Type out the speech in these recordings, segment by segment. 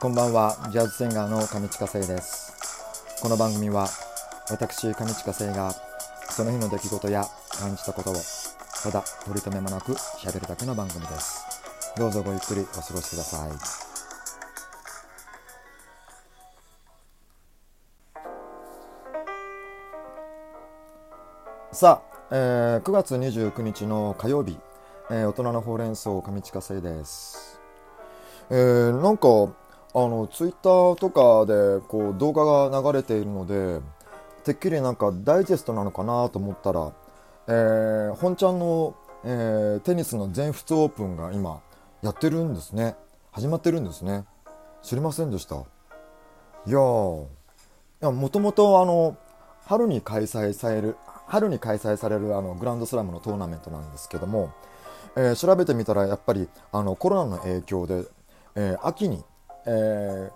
こんばんは。ジャズシンガーの上地下生です。この番組は私上地下生がその日の出来事や感じたことをただ取り留めもなく喋るだけの番組です。どうぞごゆっくりお過ごしください。さあ、えー、9月29日の火曜日、えー、大人のほうれん草上地下生です。えー、なんかあのツイッターとかでこう動画が流れているのでてっきりなんかダイジェストなのかなと思ったら、えー、本ちゃんの、えー、テニスの全仏オープンが今やってるんですね。始まってるんですね。知りませんでした？いやー。もともとあの春に開催される春に開催されるあのグランドスラムのトーナメントなんですけども、えー、調べてみたらやっぱりあのコロナの影響で、えー、秋にえ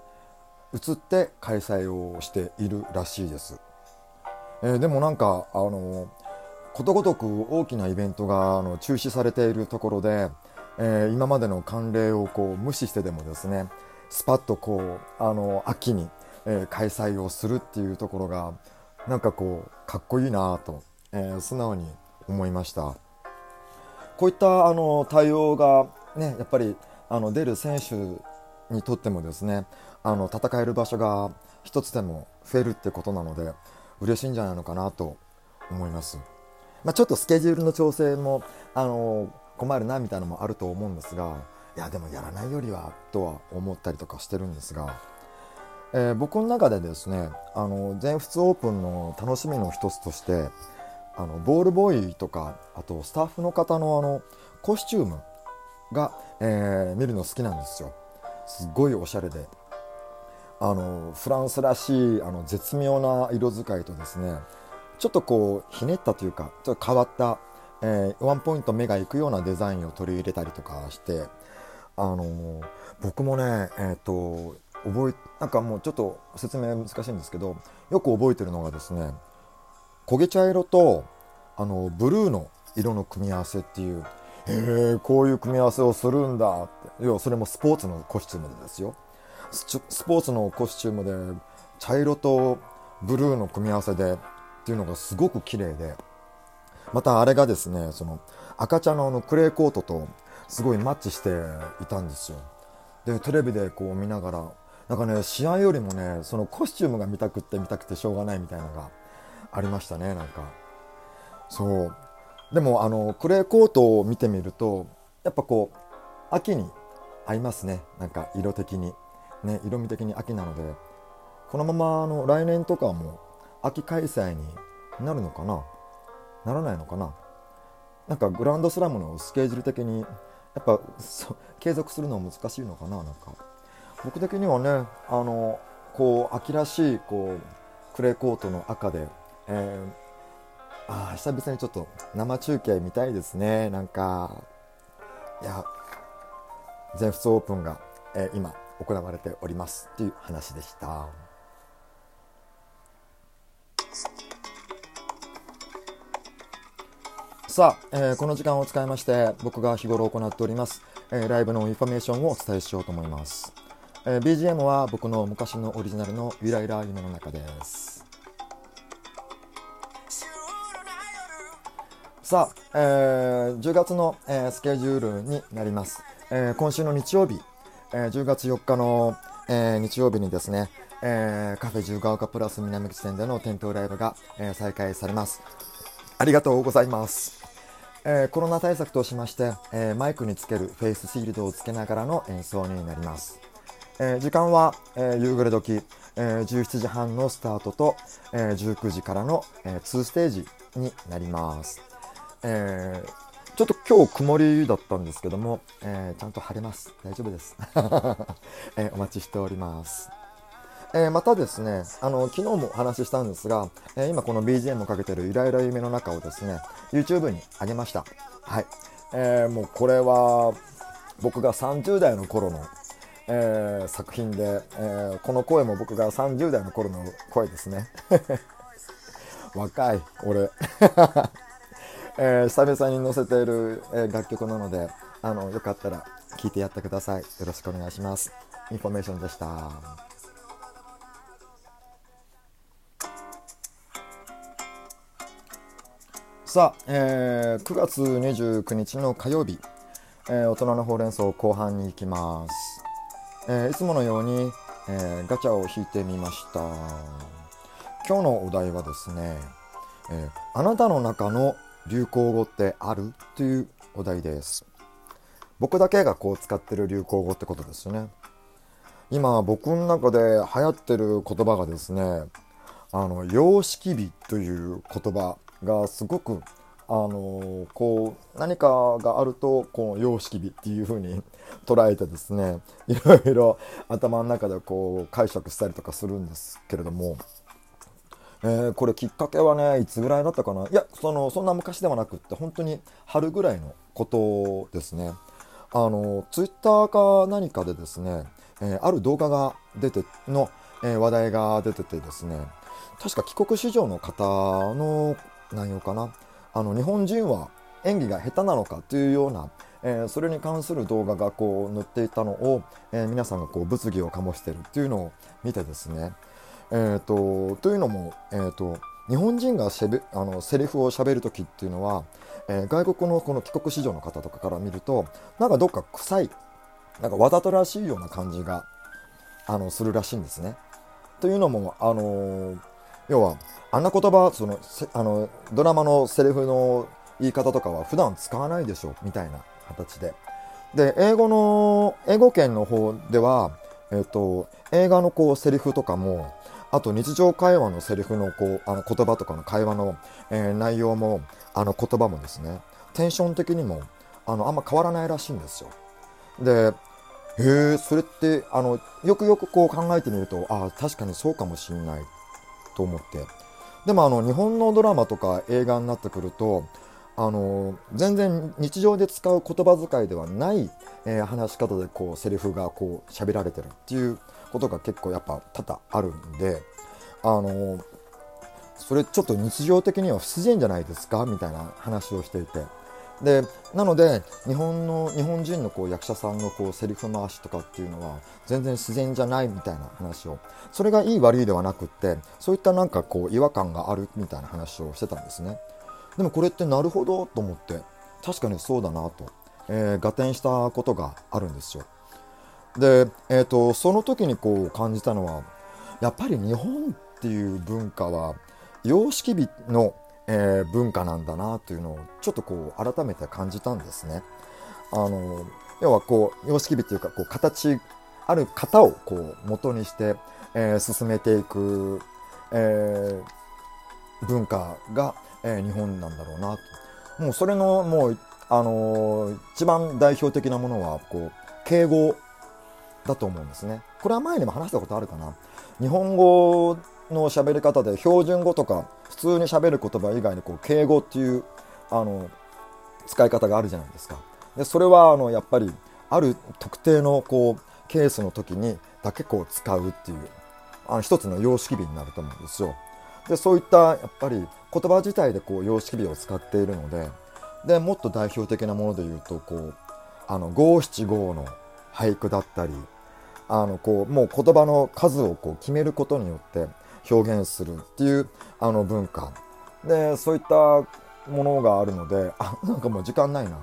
ー、移って開催をしているらしいです、えー、でもなんかあのことごとく大きなイベントがあの中止されているところで、えー、今までの慣例をこう無視してでもですねスパッとこうあの秋に、え開催をするっていうところがなんかこうかっこいいなと、え素直に思いました。こういったあの対応がねやっぱりあの出る選手にとってもですねあの戦える場所が一つでも増えるってことなので嬉しいんじゃないのかなと思います、まあ、ちょっとスケジュールの調整もあの困るなみたいなのもあると思うんですがいやでもやらないよりはとは思ったりとかしてるんですが、えー、僕の中でですねあの全仏オープンの楽しみの一つとしてあのボールボーイとかあとスタッフの方のあのコスチュームが、えー、見るの好きなんですよ。すごいおしゃれで。あのフランスらしいあの絶妙な色使いとですねちょっとこうひねったというかちょっと変わった、えー、ワンポイント目がいくようなデザインを取り入れたりとかしてあの僕もねえっ、と覚えなんかもうちょっと説明難しいんですけどよく覚えてるのがですね焦げ茶色とあのブルーの色の組み合わせっていうへえこういう組み合わせをするんだっ要はそれもスポーツのコスチュームでですよ。スポーツのコスチュームで茶色とブルーの組み合わせでっていうのがすごく綺麗で。またあれがですねその赤茶のあのクレーコートとすごいマッチしていたんですよ。でテレビでこう見ながらなんかね試合よりもねそのコスチュームが見たくって見たくてしょうがないみたいなのがありましたねなんか。そう。でもあのクレーコートを見てみるとやっぱこう秋に合いますね。なんか色的に。ね色味的に秋なので。このままあの来年とかも秋開催になるのかな？ならないのかな？なんかグランドスラムのスケジュール的にやっぱ継続するのは難しいのかな？なんか。僕的にはねあのこう秋らしいこうクレーコートの赤で、えーあ久々にちょっと生中継見たいですね。なんかいや全仏オープンが、えー、今行われておりますっていう話でした。さあ、えー、この時間を使いまして僕が日頃行っております、えー、ライブのインフォメーションをお伝えしようと思います、えー、BGM は僕の昔のオリジナルのゆらゆら夢の中です。さあ、えー、10月の、えー、スケジュールになります。えー、今週の日曜日、えー、10月4日の、えー、日曜日にですね、えー、カフェ十ヶ丘プラス南口店での店頭ライブが、えー、再開されます。ありがとうございます。えー、コロナ対策としまして、えー、マイクにつけるフェイスシールドをつけながらの演奏になります。えー、時間は、え夕暮れ時、え17時半のスタートと、え19時からの、え2ステージになります。えー、ちょっと今日曇りだったんですけども、えー、ちゃんと晴れます。大丈夫です。えー、お待ちしております。えまたですね、あの、昨日もお話ししたんですが、え今この BGM をかけてるイライラ夢の中をですね、YouTube に上げました。はい。えもうこれは、僕が30代の頃の、えー、作品で、えー、この声も僕が30代の頃の声ですね。若い、俺。えー、久々に載せている、えー、楽曲なのであのよかったら聞いてやってください。よろしくお願いします。インフォメーションでした。さあ、えー、9月29日の火曜日、えー、大人のほうれん草後半に行きます。えー、いつものように、えー、ガチャを引いてみました。今日のお題はですね、えー、あなたの中の流行語ってある？というお題です。僕だけがこう使ってる流行語ってことですね。今僕の中で流行ってる言葉がですね、あの、様式美という言葉がすごくあのこう何かがあるとこう様式美っていう風に 捉えてですねいろいろ頭の中でこう解釈したりとかするんですけれども、えー、これきっかけはねいつぐらいだったかな？いやそのそんな昔ではなくって本当に春ぐらいのことですね。あのツイッターか何かでですね、えー、ある動画が出ての、えー、話題が出ててですね確か帰国子女の方の内容かな？あの日本人は演技が下手なのかというような、えー、それに関する動画がこう載っていたのを、えー、皆さんがこう物議を醸しているっていうのを見てですね、えーと、というのも、えーと、日本人がしゃべあのセリフをしゃべる時っていうのは、えー、外国のこの帰国子女の方とかから見るとなんかどっか臭いなんかわざとらしいような感じがあのするらしいんですね。というのも、あのー要はあんな言葉そのあのドラマのセリフの言い方とかは普段使わないでしょみたいな形でで英語の英語圏の方では、えーと、映画のこうセリフとかもあと日常会話のセリフのこうあの言葉とかの会話の、えー、内容もあの言葉もですねテンション的にもあのあんま変わらないらしいんですよ。でへえそれってあのよくよくこう考えてみるとああ確かにそうかもしんないと思ってでもあの日本のドラマとか映画になってくるとあの全然日常で使う言葉遣いではない、えー、話し方でこうセリフがこう喋られてるっていうことが結構やっぱ多々あるんであのそれちょっと日常的には不自然じゃないですかみたいな話をしていて。でなので日本の日本人のこう役者さんのこうセリフ回しとかっていうのは全然自然じゃないみたいな話を。それがいい悪いではなくってそういったなんかこう違和感があるみたいな話をしてたんですね。でもこれってなるほどと思って。確かにそうだなと、えー、合点したことがあるんですよ。で、えーと、その時にこう感じたのはやっぱり日本っていう文化は様式美のえー、文化なんだなというのをちょっとこう改めて感じたんですね。あの要はこう様式美というかこう形ある型をこう元にして、えー、進めていく、えー、文化が、えー、日本なんだろうな。もうそれのもうあのー、一番代表的なものはこう敬語だと思うんですね。これは前にも話したことあるかな。日本語の喋り方で標準語とか普通に喋る言葉以外にこう敬語っていうあの使い方があるじゃないですか。でそれはあのやっぱりある特定のこうケースの時にだけこう使うっていうあの一つの様式美になると思うんですよ。でそういったやっぱり言葉自体でこう様式美を使っているのででもっと代表的なもので言うとこうあの五七五の俳句だったりあのこうもう言葉の数をこう決めることによって表現するっていうあの文化。でそういったものがあるのであなんかもう時間ないな。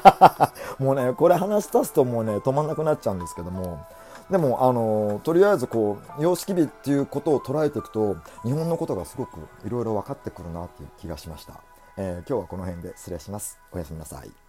もうねこれ話し出すともうね止まんなくなっちゃうんですけどもでもあのとりあえずこう様式美っていうことを捉えていくと日本のことがすごくいろいろ分かってくるなっていう気がしました、えー、今日はこの辺で失礼します。おやすみなさい。